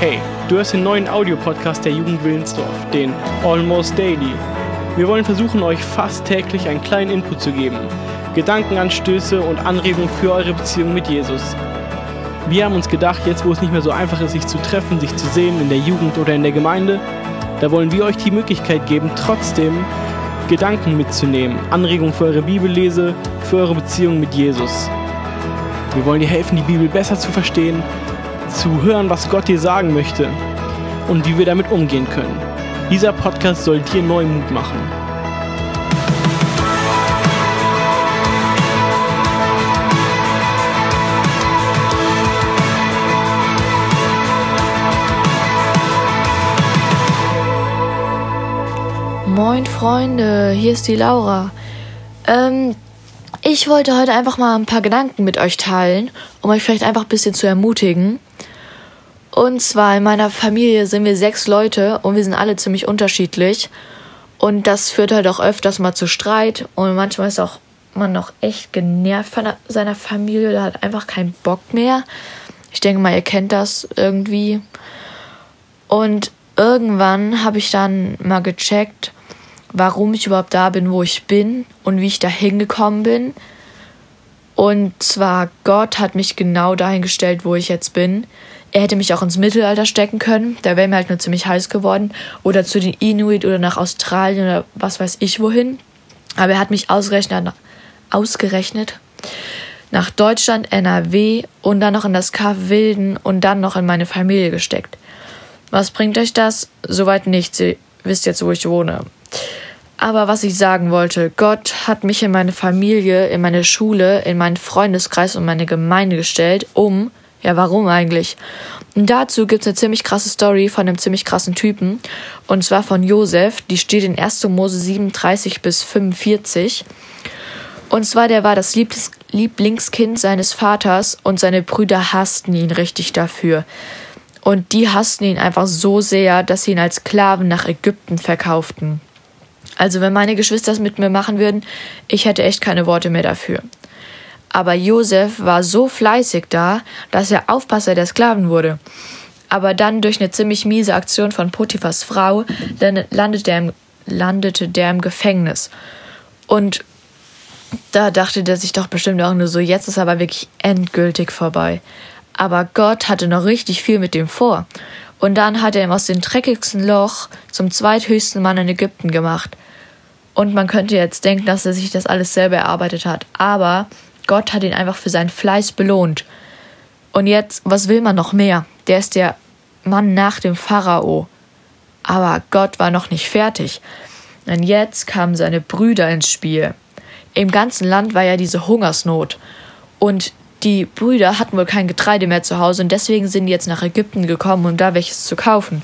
Hey, du hörst den neuen Audiopodcast der Jugend Willensdorf, den Almost Daily. Wir wollen versuchen, euch fast täglich einen kleinen Input zu geben, Gedankenanstöße und Anregungen für eure Beziehung mit Jesus. Wir haben uns gedacht, jetzt wo es nicht mehr so einfach ist, sich zu treffen, sich zu sehen in der Jugend oder in der Gemeinde, da wollen wir euch die Möglichkeit geben, trotzdem Gedanken mitzunehmen, Anregungen für eure Bibellese, für eure Beziehung mit Jesus. Wir wollen dir helfen, die Bibel besser zu verstehen, zu hören, was Gott dir sagen möchte und wie wir damit umgehen können. Dieser Podcast soll dir neuen Mut machen. Moin Freunde, hier ist die Laura. Ähm, ich wollte heute einfach mal ein paar Gedanken mit euch teilen, um euch vielleicht einfach ein bisschen zu ermutigen. Und zwar in meiner Familie sind wir sechs Leute und wir sind alle ziemlich unterschiedlich. Und das führt halt auch öfters mal zu Streit und manchmal ist auch man noch echt genervt von seiner Familie oder hat einfach keinen Bock mehr. Ich denke mal, ihr kennt das irgendwie. Und irgendwann habe ich dann mal gecheckt, warum ich überhaupt da bin, wo ich bin und wie ich da hingekommen bin. Und zwar Gott hat mich genau dahin gestellt, wo ich jetzt bin. Er hätte mich auch ins Mittelalter stecken können, da wäre mir halt nur ziemlich heiß geworden. Oder zu den Inuit oder nach Australien oder was weiß ich wohin. Aber er hat mich ausgerechnet, ausgerechnet nach Deutschland, NRW und dann noch in das Kaff Wilden und dann noch in meine Familie gesteckt. Was bringt euch das? Soweit nichts. Ihr wisst jetzt, wo ich wohne. Aber was ich sagen wollte, Gott hat mich in meine Familie, in meine Schule, in meinen Freundeskreis und meine Gemeinde gestellt, um, ja, warum eigentlich? Und dazu gibt's eine ziemlich krasse Story von einem ziemlich krassen Typen. Und zwar von Josef, die steht in 1. Mose 37 bis 45. Und zwar, der war das Lieblingskind seines Vaters und seine Brüder hassten ihn richtig dafür. Und die hassten ihn einfach so sehr, dass sie ihn als Sklaven nach Ägypten verkauften. Also wenn meine Geschwister es mit mir machen würden, ich hätte echt keine Worte mehr dafür. Aber Josef war so fleißig da, dass er Aufpasser der Sklaven wurde. Aber dann durch eine ziemlich miese Aktion von Potiphas Frau, landete er im, landete der im Gefängnis. Und da dachte der sich doch bestimmt auch nur so, jetzt ist aber wirklich endgültig vorbei. Aber Gott hatte noch richtig viel mit dem vor. Und dann hat er ihn aus dem dreckigsten Loch zum zweithöchsten Mann in Ägypten gemacht. Und man könnte jetzt denken, dass er sich das alles selber erarbeitet hat. Aber Gott hat ihn einfach für seinen Fleiß belohnt. Und jetzt, was will man noch mehr? Der ist der Mann nach dem Pharao. Aber Gott war noch nicht fertig. Denn jetzt kamen seine Brüder ins Spiel. Im ganzen Land war ja diese Hungersnot. Und die Brüder hatten wohl kein Getreide mehr zu Hause und deswegen sind die jetzt nach Ägypten gekommen, um da welches zu kaufen.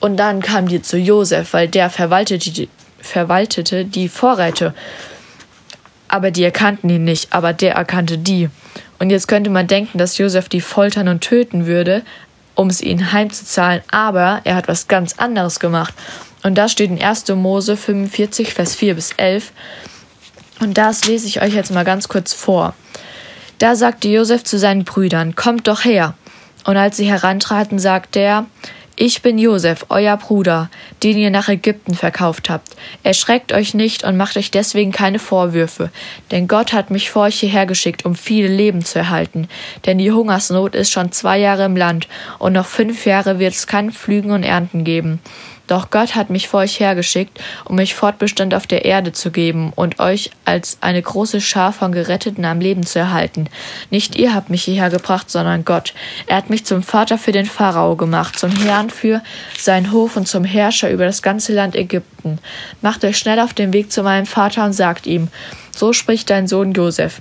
Und dann kamen die zu Josef, weil der verwaltete die, verwaltete die Vorräte. Aber die erkannten ihn nicht, aber der erkannte die. Und jetzt könnte man denken, dass Josef die foltern und töten würde, um es ihnen heimzuzahlen, aber er hat was ganz anderes gemacht. Und das steht in 1. Mose 45, Vers 4 bis 11. Und das lese ich euch jetzt mal ganz kurz vor. Da sagte Josef zu seinen Brüdern, Kommt doch her. Und als sie herantraten, sagte er, ich bin Josef, euer Bruder, den ihr nach Ägypten verkauft habt. Erschreckt euch nicht und macht euch deswegen keine Vorwürfe, denn Gott hat mich vor euch hierher geschickt, um viele Leben zu erhalten. Denn die Hungersnot ist schon zwei Jahre im Land, und noch fünf Jahre wird es kein Pflügen und Ernten geben. Doch Gott hat mich vor euch hergeschickt, um euch Fortbestand auf der Erde zu geben und euch als eine große Schar von Geretteten am Leben zu erhalten. Nicht ihr habt mich hierher gebracht, sondern Gott. Er hat mich zum Vater für den Pharao gemacht, zum Herrn für seinen Hof und zum Herrscher über das ganze Land Ägypten. Macht euch schnell auf den Weg zu meinem Vater und sagt ihm, so spricht dein Sohn Josef.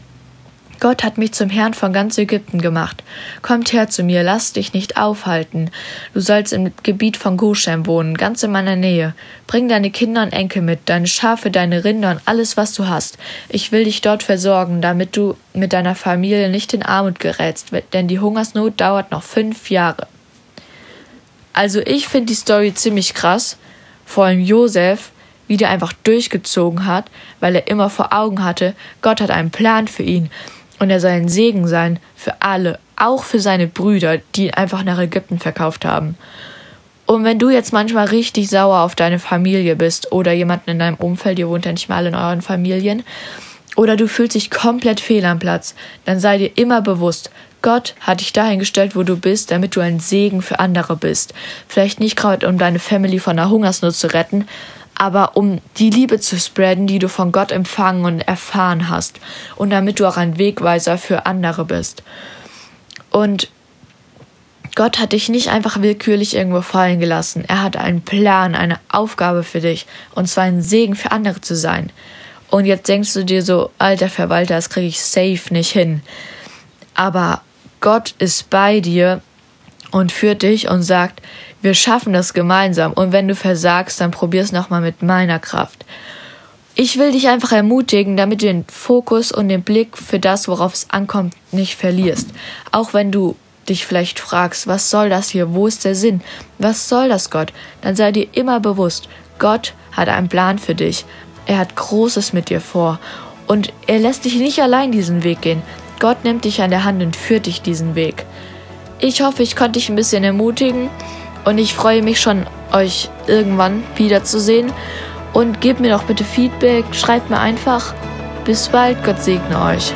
Gott hat mich zum Herrn von ganz Ägypten gemacht. Kommt her zu mir, lass dich nicht aufhalten. Du sollst im Gebiet von Goshen wohnen, ganz in meiner Nähe. Bring deine Kinder und Enkel mit, deine Schafe, deine Rinder und alles, was du hast. Ich will dich dort versorgen, damit du mit deiner Familie nicht in Armut gerätst, denn die Hungersnot dauert noch fünf Jahre. Also ich finde die Story ziemlich krass. Vor allem Josef, wie der einfach durchgezogen hat, weil er immer vor Augen hatte, Gott hat einen Plan für ihn und er soll ein Segen sein für alle, auch für seine Brüder, die einfach nach Ägypten verkauft haben. Und wenn du jetzt manchmal richtig sauer auf deine Familie bist oder jemanden in deinem Umfeld, ihr wohnt ja nicht mal in euren Familien, oder du fühlst dich komplett fehl am Platz, dann sei dir immer bewusst, Gott hat dich dahingestellt, wo du bist, damit du ein Segen für andere bist. Vielleicht nicht gerade, um deine Family von der Hungersnot zu retten, aber um die Liebe zu spreaden, die du von Gott empfangen und erfahren hast. Und damit du auch ein Wegweiser für andere bist. Und Gott hat dich nicht einfach willkürlich irgendwo fallen gelassen. Er hat einen Plan, eine Aufgabe für dich. Und zwar ein Segen für andere zu sein. Und jetzt denkst du dir so, alter Verwalter, das kriege ich safe nicht hin. Aber Gott ist bei dir und führt dich und sagt, wir schaffen das gemeinsam. Und wenn du versagst, dann probier's nochmal mit meiner Kraft. Ich will dich einfach ermutigen, damit du den Fokus und den Blick für das, worauf es ankommt, nicht verlierst. Auch wenn du dich vielleicht fragst, was soll das hier? Wo ist der Sinn? Was soll das, Gott? Dann sei dir immer bewusst, Gott hat einen Plan für dich. Er hat Großes mit dir vor. Und er lässt dich nicht allein diesen Weg gehen. Gott nimmt dich an der Hand und führt dich diesen Weg. Ich hoffe, ich konnte dich ein bisschen ermutigen und ich freue mich schon, euch irgendwann wiederzusehen. Und gebt mir doch bitte Feedback, schreibt mir einfach. Bis bald, Gott segne euch.